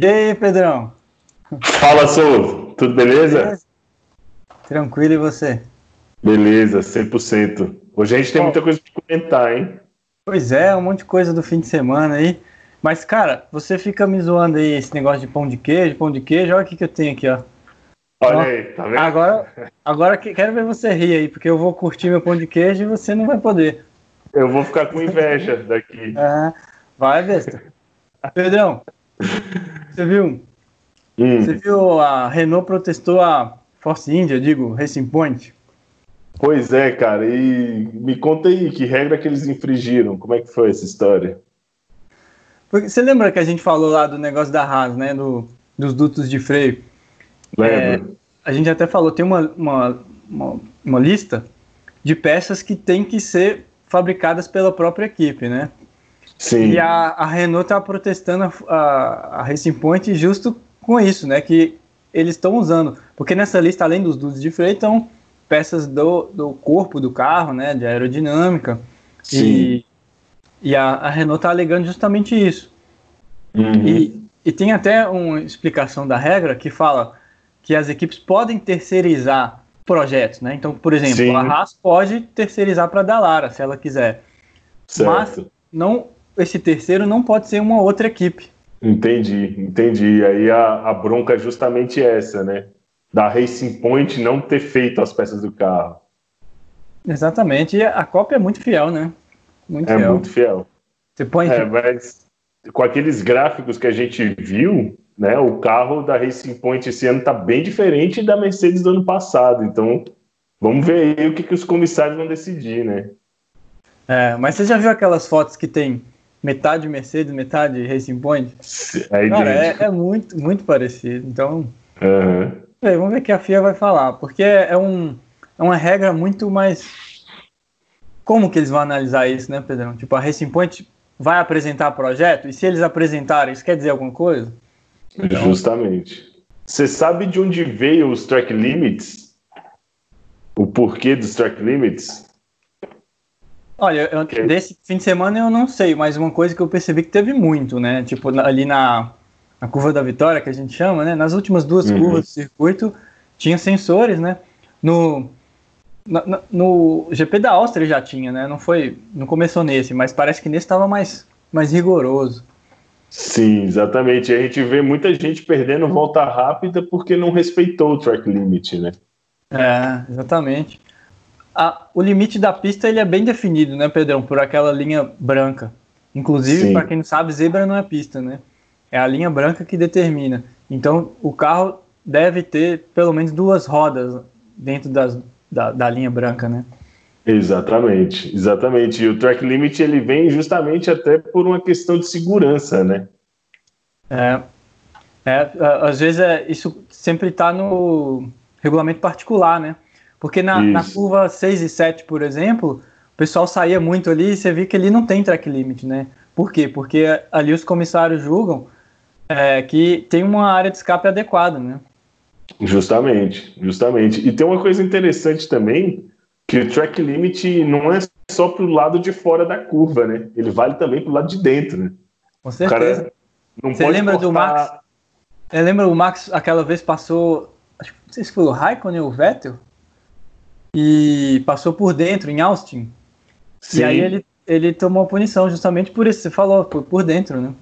E aí, Pedrão? Fala, Sou. Tudo beleza? beleza? Tranquilo, e você? Beleza, 100%. Hoje a gente tem muita coisa para comentar, hein? Pois é, um monte de coisa do fim de semana aí. Mas, cara, você fica me zoando aí esse negócio de pão de queijo, pão de queijo. Olha o que, que eu tenho aqui, ó. Olha aí, tá vendo? Agora, agora quero ver você rir aí, porque eu vou curtir meu pão de queijo e você não vai poder. Eu vou ficar com inveja daqui. É, vai, besta. Pedrão, você viu? Hum. Você viu a Renault protestou a Force India, digo, Racing Point? Pois é, cara. E me conta aí, que regra que eles infringiram? Como é que foi essa história? Porque você lembra que a gente falou lá do negócio da Haas, né? Do, dos dutos de freio? Lembro. É, a gente até falou, tem uma, uma, uma, uma, lista de peças que tem que ser fabricadas pela própria equipe, né? Sim. E a, a Renault está protestando a, a, Racing Point justo com isso, né? Que eles estão usando. Porque nessa lista, além dos dutos de freio, estão peças do, do corpo do carro, né? De aerodinâmica. Sim. E, e a, a Renault está alegando justamente isso. Uhum. E, e tem até uma explicação da regra que fala que as equipes podem terceirizar projetos, né? Então, por exemplo, Sim. a Haas pode terceirizar para a Dallara, se ela quiser. Certo. Mas não, esse terceiro não pode ser uma outra equipe. Entendi, entendi. Aí a, a bronca é justamente essa, né? Da Racing Point não ter feito as peças do carro. Exatamente, e a cópia é muito fiel, né? Muito é fiel. muito fiel. Você põe. É, mas com aqueles gráficos que a gente viu, né? O carro da Racing Point esse ano está bem diferente da Mercedes do ano passado. Então, vamos ver aí o que, que os comissários vão decidir, né? É, mas você já viu aquelas fotos que tem metade Mercedes, metade Racing Point? É Cara, é, é, muito, muito parecido. Então, uhum. vamos ver o que a FIA vai falar, porque é, um, é uma regra muito mais. Como que eles vão analisar isso, né, Pedrão? Tipo, a Racing Point vai apresentar projeto, e se eles apresentarem, isso quer dizer alguma coisa? Então... Justamente. Você sabe de onde veio os track limits? O porquê dos track limits? Olha, eu, okay. desse fim de semana eu não sei, mas uma coisa que eu percebi que teve muito, né? Tipo, ali na, na curva da vitória, que a gente chama, né? Nas últimas duas uhum. curvas do circuito, tinha sensores, né? No, no, no GP da Áustria já tinha, né? Não foi, não começou nesse, mas parece que nesse estava mais, mais rigoroso. Sim, exatamente. A gente vê muita gente perdendo volta rápida porque não respeitou o track limit, né? É, exatamente. A, o limite da pista ele é bem definido, né, Pedrão? Por aquela linha branca. Inclusive, para quem não sabe, zebra não é pista, né? É a linha branca que determina. Então, o carro deve ter pelo menos duas rodas dentro das, da, da linha branca, né? Exatamente, exatamente. E o track limit ele vem justamente até por uma questão de segurança, né? É, é às vezes é, isso sempre está no regulamento particular, né? Porque na, na, curva 6 e 7, por exemplo, o pessoal saía muito ali e você vê que ele não tem track limit, né? Por quê? Porque ali os comissários julgam é, que tem uma área de escape adequada, né? Justamente, justamente. E tem uma coisa interessante também, que o track limit não é só para o lado de fora da curva, né? Ele vale também para o lado de dentro, né? Com certeza. não Você lembra cortar... do Max? Você lembra o Max aquela vez passou, acho não sei se foi o Raikkonen ou o Vettel, e passou por dentro em Austin. Sim. E aí ele, ele tomou punição justamente por isso. Você falou, por, por dentro, né?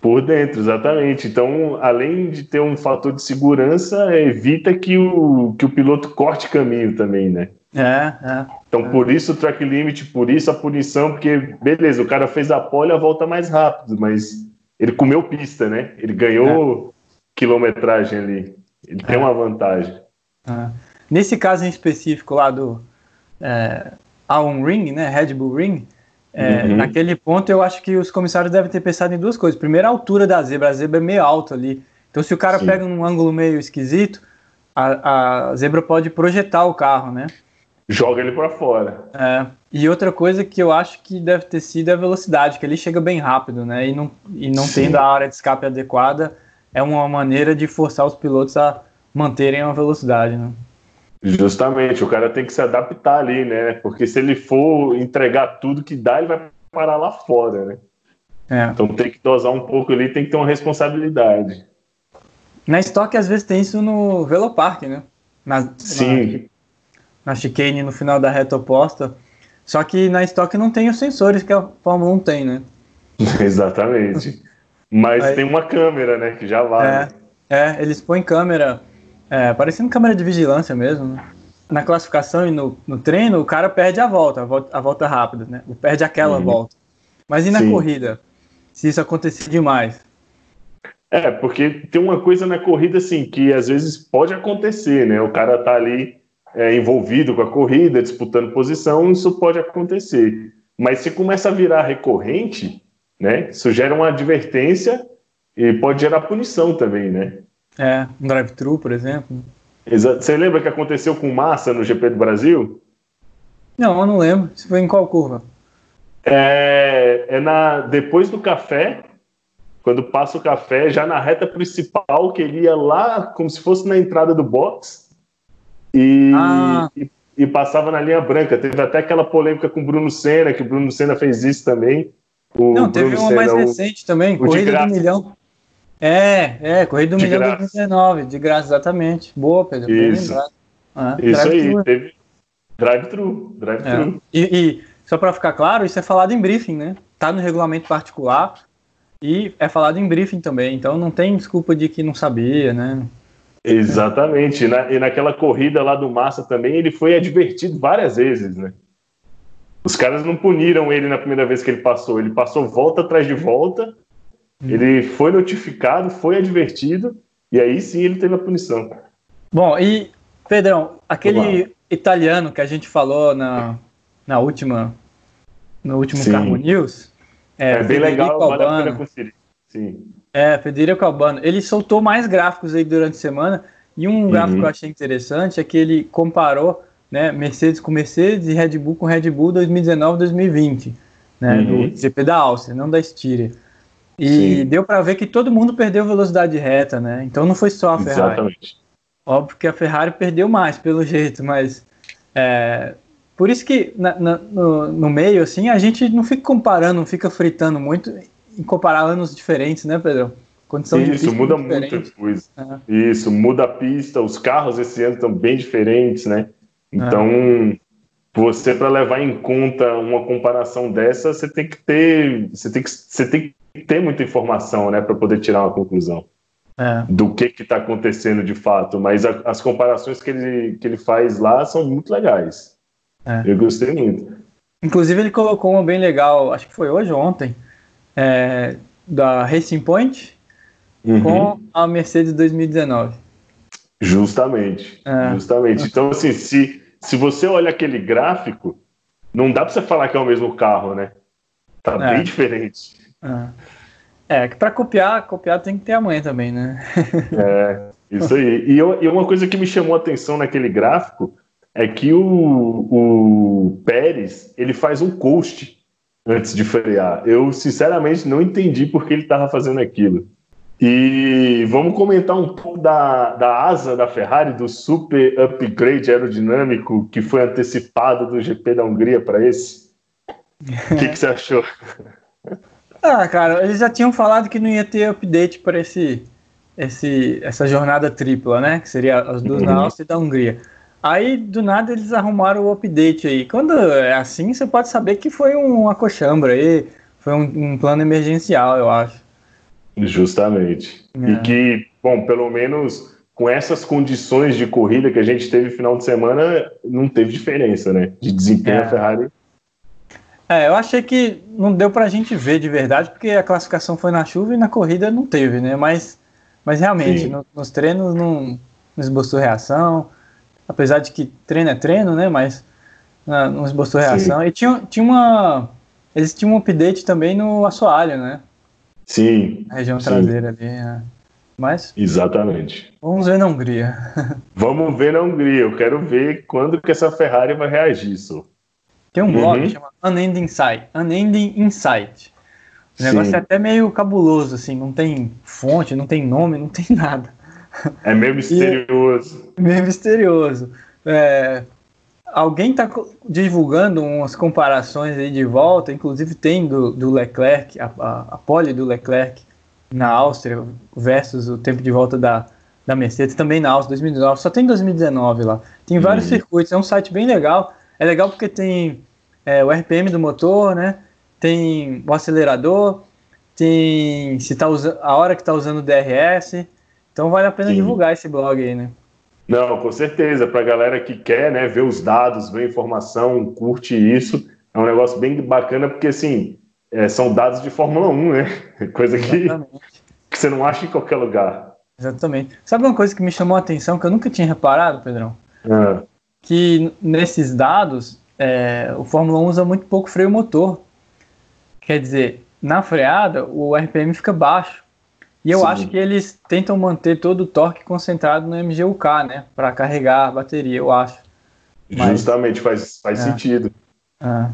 Por dentro, exatamente. Então, além de ter um fator de segurança, evita que o, que o piloto corte caminho também, né? É, é. Então, é. por isso o track limit, por isso a punição, porque, beleza, o cara fez a pole a volta mais rápido, mas ele comeu pista, né? Ele ganhou é. quilometragem ali. Ele tem é. uma vantagem. É. Nesse caso em específico lá do é, Allen Ring, né? Red Bull Ring, é, uhum. naquele ponto eu acho que os comissários devem ter pensado em duas coisas. Primeiro, a altura da zebra. A zebra é meio alta ali. Então, se o cara Sim. pega um ângulo meio esquisito, a, a zebra pode projetar o carro, né? joga ele para fora. É. E outra coisa que eu acho que deve ter sido a velocidade, que ele chega bem rápido, né? E não, e não tendo a área de escape adequada, é uma maneira de forçar os pilotos a manterem a velocidade, né? Justamente, o cara tem que se adaptar ali, né? Porque se ele for entregar tudo que dá, ele vai parar lá fora, né? É. Então tem que dosar um pouco ali, tem que ter uma responsabilidade. Na estoque, às vezes, tem isso no Velopark, né? Na, Sim. Na, na chicane no final da reta oposta. Só que na estoque não tem os sensores que a Fórmula 1 tem, né? Exatamente. Mas Aí, tem uma câmera, né? Que já vale. É, é eles põem câmera, é, parecendo câmera de vigilância mesmo, né? Na classificação e no, no, treino, o cara perde a volta, a volta, a volta rápida, né? Perde aquela uhum. volta. Mas e na Sim. corrida? Se isso acontecer demais? É, porque tem uma coisa na corrida, assim, que às vezes pode acontecer, né? O cara tá ali é, envolvido com a corrida, disputando posição, isso pode acontecer. Mas se começa a virar recorrente, né? Isso gera uma advertência e pode gerar punição também, né? É, um drive-thru, por exemplo. Exato. Você lembra que aconteceu com Massa no GP do Brasil? Não, eu não lembro. Isso foi em qual curva? É, é na depois do café, quando passa o café, já na reta principal, que ele ia lá como se fosse na entrada do box e, ah. e, e, passava na linha branca. Teve até aquela polêmica com o Bruno Senna, que o Bruno Senna fez isso também. O Não, teve Bruno uma Senna, mais recente também, Corrida do Milhão. É, é, Corrida do de Milhão graça. 2019, de graça, exatamente. Boa, Pedro. Isso, ah, isso aí, teve drive-thru, drive-thru. É. E, e, só para ficar claro, isso é falado em briefing, né? Tá no regulamento particular e é falado em briefing também, então não tem desculpa de que não sabia, né? Exatamente, e, na, e naquela corrida lá do Massa também, ele foi advertido várias vezes, né? Os caras não puniram ele na primeira vez que ele passou, ele passou volta atrás de volta, hum. ele foi notificado, foi advertido, e aí sim ele teve a punição. Bom, e Pedrão, aquele italiano que a gente falou na, na última, no último sim. Carmo News, é, é bem legal, Albano, vale a pena conferir. Sim. É, Federico Albano. Ele soltou mais gráficos aí durante a semana, e um gráfico uhum. que eu achei interessante é que ele comparou né, Mercedes com Mercedes e Red Bull com Red Bull 2019-2020, né, uhum. do GP da Áustria, não da Styria. E Sim. deu para ver que todo mundo perdeu velocidade reta, né? Então não foi só a Ferrari. Exatamente. Óbvio que a Ferrari perdeu mais, pelo jeito, mas é, por isso que na, na, no, no, meio, assim, a gente não fica comparando, não fica fritando muito em comparar anos diferentes, né, Pedro? Condição Isso, muda muita coisa. É. Isso, muda a pista, os carros esse ano estão bem diferentes, né? Então, é. Você para levar em conta uma comparação dessa, você tem que ter, você tem que, você tem que ter muita informação, né, para poder tirar uma conclusão. É. do que está acontecendo de fato, mas a, as comparações que ele, que ele faz lá são muito legais. É. Eu gostei muito. Inclusive, ele colocou uma bem legal, acho que foi hoje ou ontem, é, da Racing Point uhum. com a Mercedes 2019. Justamente. É. Justamente. Então, assim, se, se você olha aquele gráfico, não dá para você falar que é o mesmo carro, né? Tá é. bem diferente. É, é que para copiar, copiar tem que ter a mãe também, né? é, isso aí. E, eu, e uma coisa que me chamou a atenção naquele gráfico é que o, o Pérez ele faz um coast antes de frear. Eu sinceramente não entendi por que ele estava fazendo aquilo. E vamos comentar um pouco da, da asa da Ferrari, do super upgrade aerodinâmico que foi antecipado do GP da Hungria para esse. O que, que você achou? Ah, cara, eles já tinham falado que não ia ter update para esse, esse, essa jornada tripla, né? Que seria as duas uhum. na Áustria e da Hungria. Aí, do nada, eles arrumaram o update aí. Quando é assim, você pode saber que foi uma coxambra aí, foi um, um plano emergencial, eu acho. Justamente. É. E que, bom, pelo menos com essas condições de corrida que a gente teve no final de semana, não teve diferença, né? De desempenho é. a Ferrari. É, eu achei que não deu pra gente ver de verdade, porque a classificação foi na chuva e na corrida não teve, né? Mas, mas realmente, no, nos treinos não, não esboçou reação apesar de que treino é treino, né? Mas não esboçou reação. Sim. E tinha, tinha uma. Eles tinham um update também no assoalho, né? Sim. Região sim. traseira ali. Né? Mas. Exatamente. Vamos ver na Hungria. vamos ver na Hungria. Eu quero ver quando que essa Ferrari vai reagir isso. Tem um blog uhum. que chama Unending Insight. Unending Insight. O negócio Sim. é até meio cabuloso, assim, não tem fonte, não tem nome, não tem nada. É meio misterioso. E, meio misterioso. É, alguém está divulgando umas comparações aí de volta, inclusive tem do, do Leclerc, a, a, a pole do Leclerc na Áustria versus o tempo de volta da, da Mercedes, também na Austin 2019, só tem 2019 lá. Tem vários uhum. circuitos, é um site bem legal. É legal porque tem é, o RPM do motor, né? Tem o acelerador, tem se tá usando a hora que está usando o DRS. Então vale a pena Sim. divulgar esse blog aí, né? Não, com certeza. Para a galera que quer né, ver os dados, ver informação, curte isso, é um negócio bem bacana, porque assim, é, são dados de Fórmula 1, né? Coisa que, que, você não acha em qualquer lugar. Exatamente. Sabe uma coisa que me chamou a atenção que eu nunca tinha reparado, Pedrão? É. Que nesses dados, é, o Fórmula 1 usa muito pouco freio motor. Quer dizer, na freada, o RPM fica baixo. E eu Sim. acho que eles tentam manter todo o torque concentrado no MGUK, né? Para carregar a bateria, eu acho. Mas... Justamente, faz, faz é. sentido. É.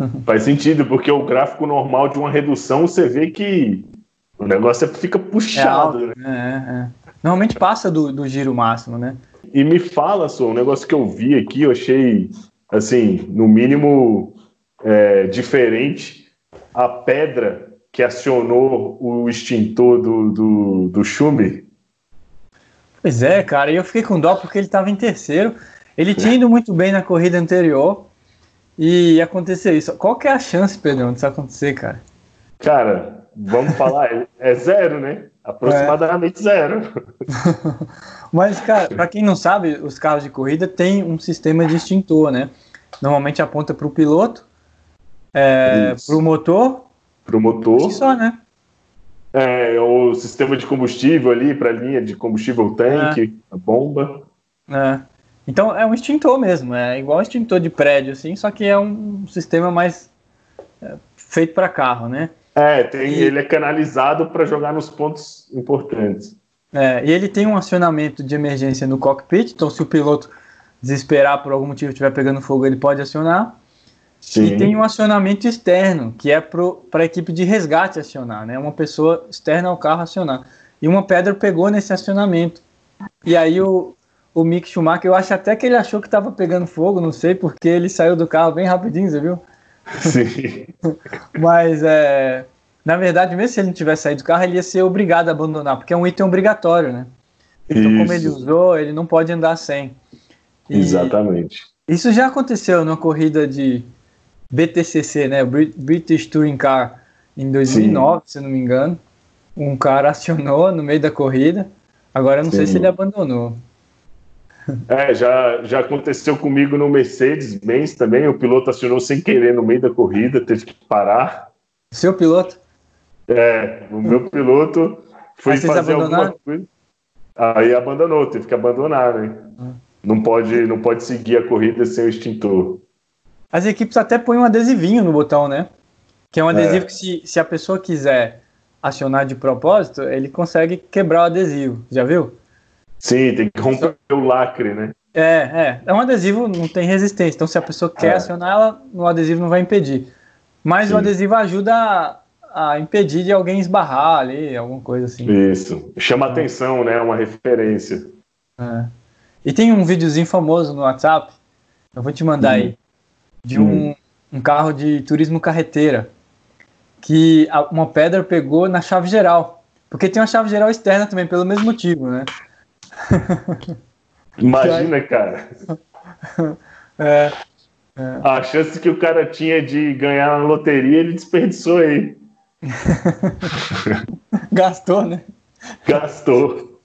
faz sentido, porque o gráfico normal de uma redução, você vê que o negócio fica puxado. É, né? é, é. Normalmente passa do, do giro máximo, né? E me fala, só um negócio que eu vi aqui, eu achei, assim, no mínimo é, diferente. A pedra que acionou o extintor do, do, do Schumi. Pois é, cara, e eu fiquei com dó porque ele estava em terceiro. Ele tinha ido muito bem na corrida anterior e aconteceu isso. Qual que é a chance, Pedro, disso acontecer, cara? Cara, vamos falar, é zero, né? Aproximadamente é. zero. Mas, cara, para quem não sabe, os carros de corrida têm um sistema de extintor, né? Normalmente aponta para o piloto, é, para o motor para o motor. só, né? É, o sistema de combustível ali para a linha de combustível tanque, é. a bomba. É. Então é um extintor mesmo, é igual um extintor de prédio, assim, só que é um sistema mais é, feito para carro, né? É, tem, e... ele é canalizado para jogar nos pontos importantes. É, e ele tem um acionamento de emergência no cockpit, então se o piloto desesperar por algum motivo estiver pegando fogo, ele pode acionar. Sim. E tem um acionamento externo, que é para a equipe de resgate acionar, né? Uma pessoa externa ao carro acionar. E uma pedra pegou nesse acionamento. E aí o, o Mick Schumacher, eu acho até que ele achou que estava pegando fogo, não sei, porque ele saiu do carro bem rapidinho, você viu? Sim. Mas, é, na verdade, mesmo se ele não tivesse saído do carro, ele ia ser obrigado a abandonar, porque é um item obrigatório, né? Então, isso. como ele usou, ele não pode andar sem. E Exatamente. Isso já aconteceu numa corrida de BTCC, né? British Touring Car, em 2009, Sim. se não me engano. Um cara acionou no meio da corrida. Agora eu não Sim. sei se ele abandonou. É, já, já aconteceu comigo no Mercedes-Benz também. O piloto acionou sem querer no meio da corrida, teve que parar. Seu piloto? É, o meu piloto foi fazer alguma coisa. Aí abandonou, teve que abandonar, né? Hum. Não pode, não pode seguir a corrida sem o extintor. As equipes até põem um adesivinho no botão, né? Que é um adesivo é. que se, se a pessoa quiser acionar de propósito, ele consegue quebrar o adesivo. Já viu? Sim, tem que romper Só... o lacre, né? É, é. É um adesivo, não tem resistência. Então, se a pessoa quer é. acionar ela, o adesivo não vai impedir. Mas Sim. o adesivo ajuda a, a, impedir de alguém esbarrar ali, alguma coisa assim. Isso. Chama é. atenção, né? Uma referência. É. E tem um videozinho famoso no WhatsApp. Eu vou te mandar aí de um, hum. um carro de turismo carreteira que uma pedra pegou na chave geral. Porque tem uma chave geral externa também, pelo mesmo motivo, né? Imagina, cara. É, é. A chance que o cara tinha de ganhar na loteria, ele desperdiçou aí. Gastou, né? Gastou.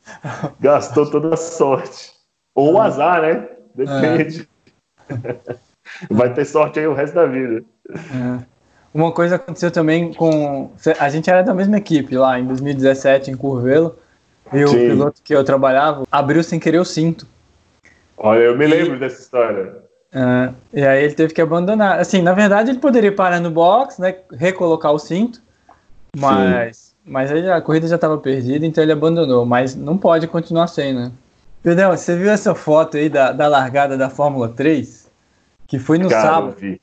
Gastou toda a sorte. Ou o azar, né? Depende. É. Vai ter sorte aí o resto da vida. É. Uma coisa aconteceu também com. A gente era da mesma equipe lá em 2017 em Curvelo. E o Sim. piloto que eu trabalhava abriu sem querer o cinto. Olha, eu me e, lembro dessa história. É, e aí ele teve que abandonar. Assim, na verdade ele poderia parar no box, né? Recolocar o cinto. Mas, mas aí a corrida já estava perdida, então ele abandonou. Mas não pode continuar sem, né? Pedro, você viu essa foto aí da, da largada da Fórmula 3? Que foi no Cara, sábado,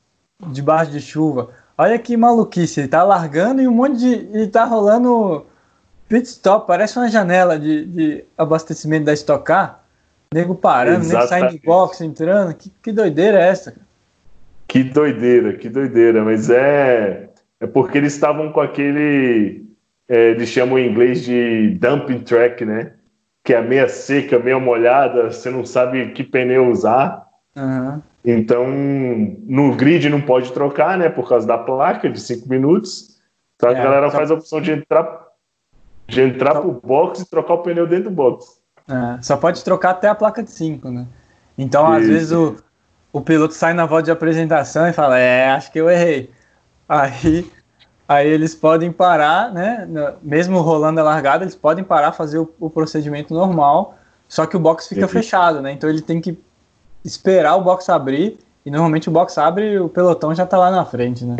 debaixo de chuva. Olha que maluquice, ele tá largando e um monte de. Ele tá rolando pit stop, parece uma janela de, de abastecimento da Stock Car. Nego parando, nem saindo de box, entrando. Que, que doideira é essa? Que doideira, que doideira, mas é. É porque eles estavam com aquele. É, eles chamam em inglês de dumping track, né? que é meia seca, meia molhada, você não sabe que pneu usar. Uhum. Então, no grid não pode trocar, né? Por causa da placa de 5 minutos. Então a é, galera só... faz a opção de entrar, de entrar só... pro box e trocar o pneu dentro do box. É, só pode trocar até a placa de 5, né? Então, Isso. às vezes, o, o piloto sai na volta de apresentação e fala: É, acho que eu errei. Aí, aí eles podem parar, né? Mesmo rolando a largada, eles podem parar, fazer o, o procedimento normal, só que o box fica fechado, né? Então ele tem que esperar o box abrir, e normalmente o box abre e o pelotão já tá lá na frente, né?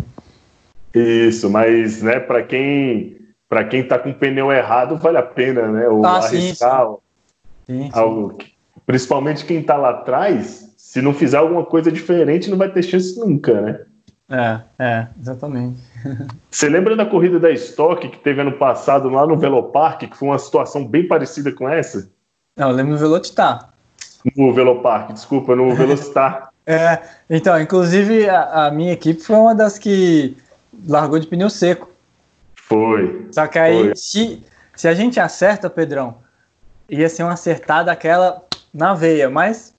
Isso, mas né, para quem para quem tá com o pneu errado, vale a pena, né? O ah, arriscar. Sim, sim. Algo, principalmente quem tá lá atrás, se não fizer alguma coisa diferente, não vai ter chance nunca, né? É, é, exatamente. Você lembra da corrida da Stock que teve ano passado lá no Velopark, que foi uma situação bem parecida com essa? Não, eu lembro do Velocitar. No Velopark, desculpa, no Velocitar. é, então, inclusive a, a, minha equipe foi uma das que largou de pneu seco. Foi. Só que aí, se, se a gente acerta, Pedrão, ia ser uma acertada aquela na veia, mas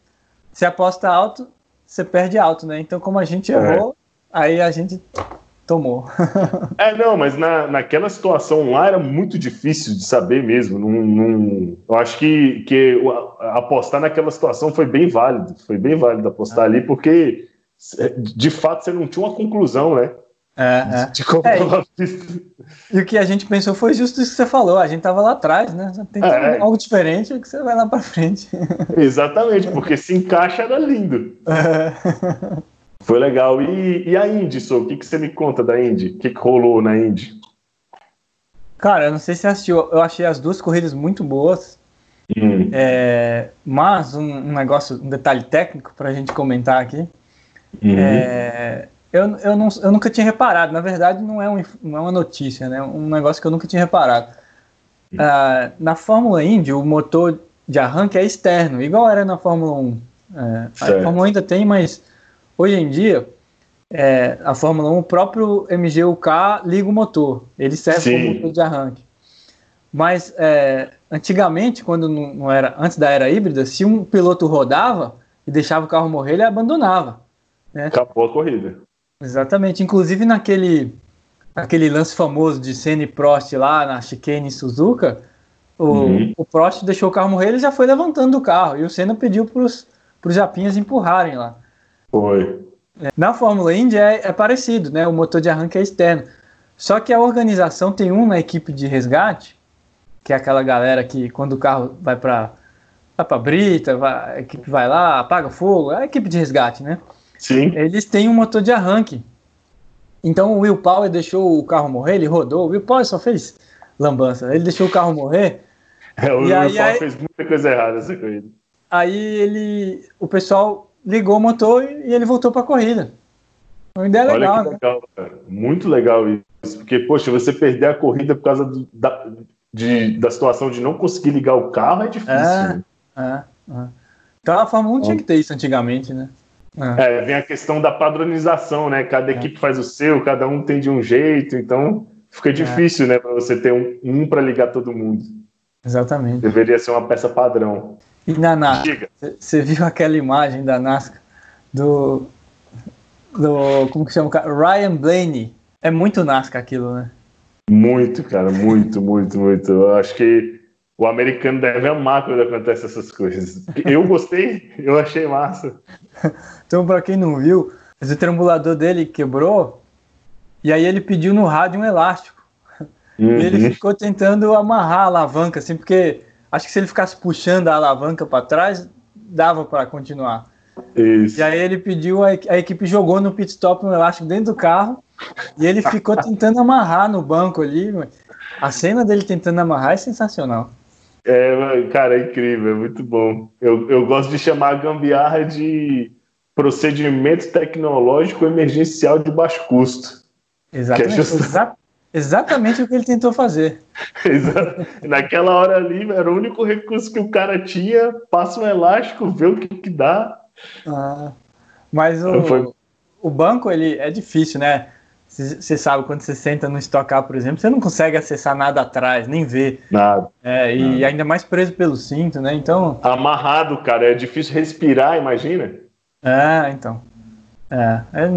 se aposta alto, você perde alto, né? Então, como a gente é. errou, aí a gente tomou. é, não, mas na, naquela situação lá era muito difícil de saber mesmo. Não, não, eu acho que, que apostar naquela situação foi bem válido. Foi bem válido apostar ah. ali, porque de fato você não tinha uma conclusão, né? É, é. De como é, e, e, o que a gente pensou foi justo isso que você falou. A gente tava lá atrás, né? Tem é. algo diferente que você vai lá para frente. Exatamente, porque se encaixa era lindo. É. Foi legal. E, e a Indy, Sou? O que, que você me conta da Indy? O que, que rolou na Indy? Cara, eu não sei se você assistiu. Eu achei as duas corridas muito boas. Hum. É, mas um, um, negócio, um detalhe técnico para a gente comentar aqui. Uhum. É, eu, eu, não, eu nunca tinha reparado. Na verdade, não é, um, não é uma notícia, né? Um negócio que eu nunca tinha reparado. Uhum. Uh, na Fórmula Indy, o motor de arranque é externo, igual era na Fórmula 1. É, a Fórmula 1 ainda tem, mas Hoje em dia, é, a Fórmula 1, o próprio MGUK liga o motor, ele serve Sim. como motor de arranque. Mas é, antigamente, quando não, era antes da era híbrida, se um piloto rodava e deixava o carro morrer, ele abandonava. Né? Acabou a corrida. Exatamente. Inclusive naquele aquele lance famoso de Senna e Prost lá na chicane Suzuka, o, uhum. o Prost deixou o carro morrer, ele já foi levantando o carro e o Senna pediu para os japinhas empurrarem lá. Foi. Na Fórmula Indy é, é, parecido, né? O motor de arranque é externo. Só que a organização tem um na equipe de resgate, que é aquela galera que quando o carro vai para vai para brita, vai, a equipe vai lá, apaga fogo, é a equipe de resgate, né? Sim. Eles têm um motor de arranque. Então o Will Power deixou o carro morrer, ele rodou. O Will Power só fez lambança. Ele deixou o carro morrer. É, o Will Power fez muita coisa errada essa corrida. Aí ele, o pessoal ligou o motor e ele voltou para a corrida. Uma ideia Olha legal, né? legal, cara. Muito legal isso. Porque, poxa, você perder a corrida por causa do, da, de, da situação de não conseguir ligar o carro é difícil. É, né? é, é. Então a Fórmula 1 tinha que ter isso antigamente, né? É. é, vem a questão da padronização, né? Cada é. equipe faz o seu, cada um tem de um jeito, então fica é. difícil, né? Para você ter um, um para ligar todo mundo. Exatamente. Deveria ser uma peça padrão. E na NASCAR, você viu aquela imagem da NASCAR do, do como que chama o cara? Ryan Blaney. É muito NASCAR aquilo, né? Muito, cara, muito, muito, muito. Eu acho que o americano deve amar quando acontece essas coisas. Eu gostei, eu achei massa. Então, para quem não viu, o trambulador dele quebrou e aí ele pediu no rádio um elástico. Uhum. E ele ficou tentando amarrar a alavanca, assim, porque Acho que se ele ficasse puxando a alavanca para trás, dava para continuar. Isso. E aí ele pediu, a, a equipe jogou no pit stop um elástico dentro do carro e ele ficou tentando amarrar no banco ali. A cena dele tentando amarrar é sensacional. É, cara, é incrível, é muito bom. Eu, eu gosto de chamar a gambiarra de procedimento tecnológico emergencial de baixo custo. Exatamente. É just... Exatamente o que ele tentou fazer. Naquela hora ali, era o único recurso que o cara tinha. Passa um elástico, vê o que, que dá. Ah, mas o, Foi... o banco, ele é difícil, né? você sabe, quando você senta no Stock Car, por exemplo, você não consegue acessar nada atrás, nem ver. Nada. É, e nada. ainda mais preso pelo cinto, né? Então. Amarrado, cara, é difícil respirar, imagina. É, então. É, é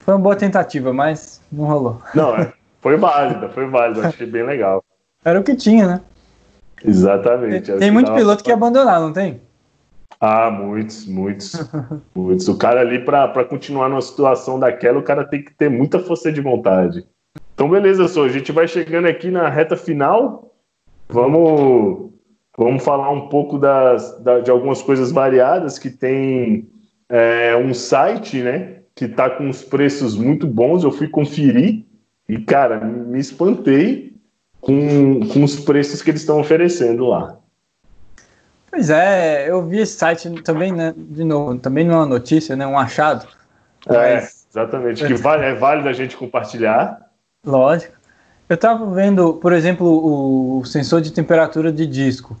foi uma boa tentativa, mas não rolou. Não, é, foi válida, foi válida, achei bem legal. Era o que tinha, né? Exatamente. Tem, muito piloto que abandonar, não tem? Ah, muitos, muitos, muitos. O cara ali, para continuar numa situação daquela, o cara tem que ter muita força de vontade. Então, beleza, só a gente vai chegando aqui na reta final. Vamos, vamos falar um pouco das, da, de algumas coisas variadas que tem é, um site, né? Que tá com os preços muito bons. Eu fui conferir e, cara, me espantei com, com os preços que eles estão oferecendo lá. Pois é, eu vi esse site também, né? De novo, também não é uma notícia, né? Um achado. É, mas... exatamente. Que vale, é válido a gente compartilhar. Lógico. Eu estava vendo, por exemplo, o sensor de temperatura de disco,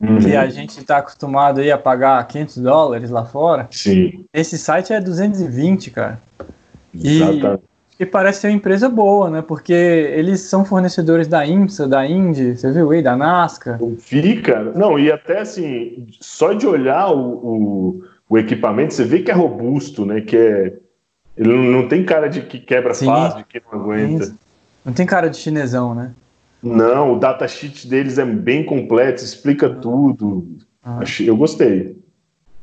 uhum. que a gente está acostumado aí a pagar 500 dólares lá fora. Sim. Esse site é 220, cara. Exatamente. E parece ser uma empresa boa, né? Porque eles são fornecedores da IMSA, da Indy, você viu aí, da NASCAR. Eu vi, cara. Não, e até assim, só de olhar o, o, o, equipamento, você vê que é robusto, né? Que é. Ele não tem cara de que quebra Sim. fácil, de que não aguenta. Sim. Não tem cara de chinesão, né? Não, o datasheet deles é bem completo, explica tudo. Ah. Eu gostei.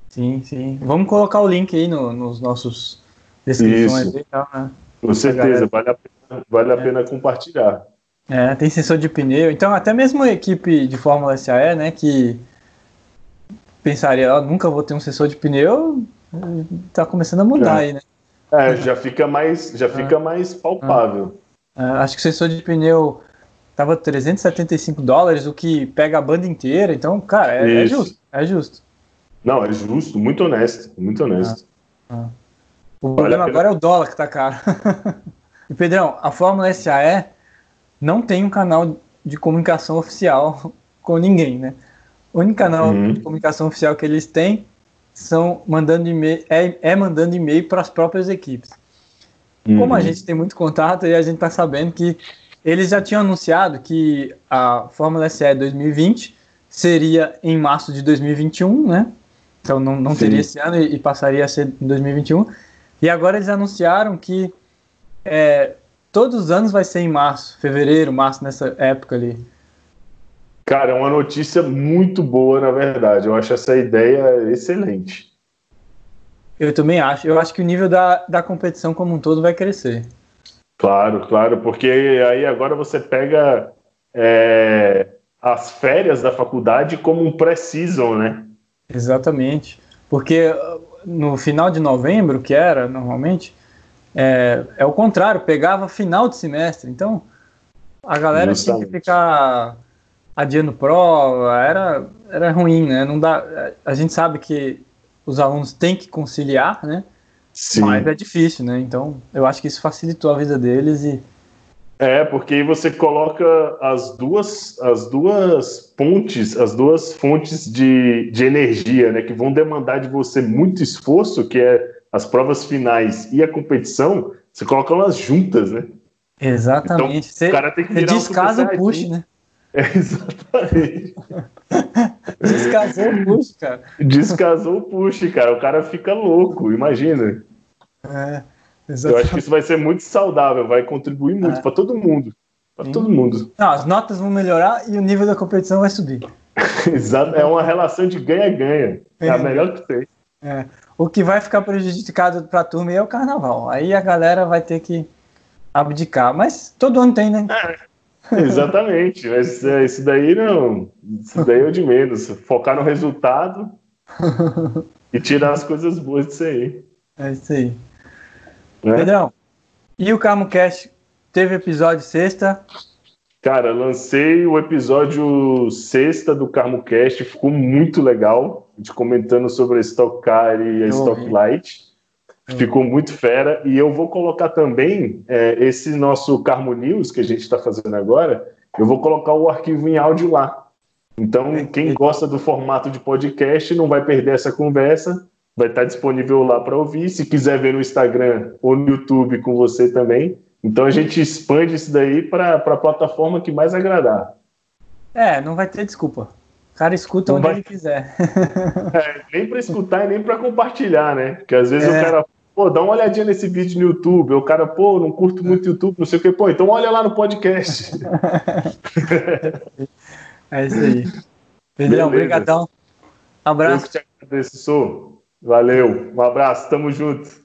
Sim, sim. Vamos colocar o link aí no, nos nossos descrições Isso. e tal, né? Com certeza, vale a pena, vale a é. pena compartilhar. É, tem sensor de pneu. Então, até mesmo a equipe de Fórmula SAE, né, que pensaria, oh, nunca vou ter um sensor de pneu, tá começando a mudar é. aí, né? É, já fica mais, já fica mais palpável. É, acho que o sensor de pneu tava 375 dólares, o que pega a banda inteira. Então, cara, é, é justo. É justo. Não, é justo, muito honesto, muito honesto. Ah, ah. O problema agora é o dólar que tá caro. e Pedrão, a Fórmula SAE não tem um canal de comunicação oficial com ninguém, né? O único canal uhum. de comunicação oficial que eles têm são mandando e-mail, é, é mandando e-mail para as próprias equipes. Uhum. Como a gente tem muito contato e a gente está sabendo que eles já tinham anunciado que a Fórmula SE 2020 seria em março de 2021, né? Então não, não teria esse ano e, e passaria a ser em 2021. E agora eles anunciaram que é, todos os anos vai ser em março, fevereiro, março, nessa época ali. Cara, é uma notícia muito boa, na verdade. Eu acho essa ideia excelente. Eu também acho. Eu acho que o nível da, da competição como um todo vai crescer. Claro, claro, porque aí agora você pega é, as férias da faculdade como um pré-season, né? Exatamente. Porque no final de novembro, que era normalmente, é, é o contrário, pegava final de semestre. Então, a galera Justamente. tinha que ficar adiando prova, era, era ruim, né? Não dá, a gente sabe que os alunos têm que conciliar, né? Sim. Mas é difícil, né? Então, eu acho que isso facilitou a vida deles e é, porque aí você coloca as duas, as duas pontes, as duas fontes de, de energia, né, que vão demandar de você muito esforço, que é as provas finais e a competição, você coloca elas juntas, né? Exatamente. Então, você, o cara tem que virar descasa um o push, né? É, exatamente. Descasou o push, cara. Descasou o push, cara. O cara fica louco, imagina. É. Exatamente. Eu acho que isso vai ser muito saudável, vai contribuir muito é. para todo mundo. Para todo mundo. Não, as notas vão melhorar e o nível da competição vai subir. Exato, é uma relação de ganha-ganha. É, é a melhor que tem. É. O que vai ficar prejudicado para a turma é o carnaval. Aí a galera vai ter que abdicar. Mas todo ano tem, né? É, exatamente. Mas é, isso daí não. Isso daí é o de menos. Focar no resultado e tirar as coisas boas disso aí. É isso aí. Né? Pedrão, e o CarmoCast teve episódio sexta? Cara, lancei o episódio sexta do CarmoCast, ficou muito legal, a gente comentando sobre a Stock Car e a Stock. Light. Ficou muito fera. E eu vou colocar também é, esse nosso Carmo News que a gente está fazendo agora. Eu vou colocar o arquivo em áudio lá. Então, quem gosta do formato de podcast não vai perder essa conversa vai estar disponível lá para ouvir. Se quiser ver no Instagram ou no YouTube com você também, Então a gente expande isso daí para a plataforma que mais agradar. É, não vai ter desculpa. O cara escuta não onde vai... ele quiser. É, nem para escutar e nem para compartilhar, né? Porque às vezes é. o cara, pô, dá uma olhadinha nesse vídeo no YouTube. O cara, pô, não curto muito YouTube, não sei o que. Pô, então olha lá no podcast. é isso aí. Pedrão, obrigadão. Um abraço. Eu que te agradeço, Valeu, um abraço, tamo junto.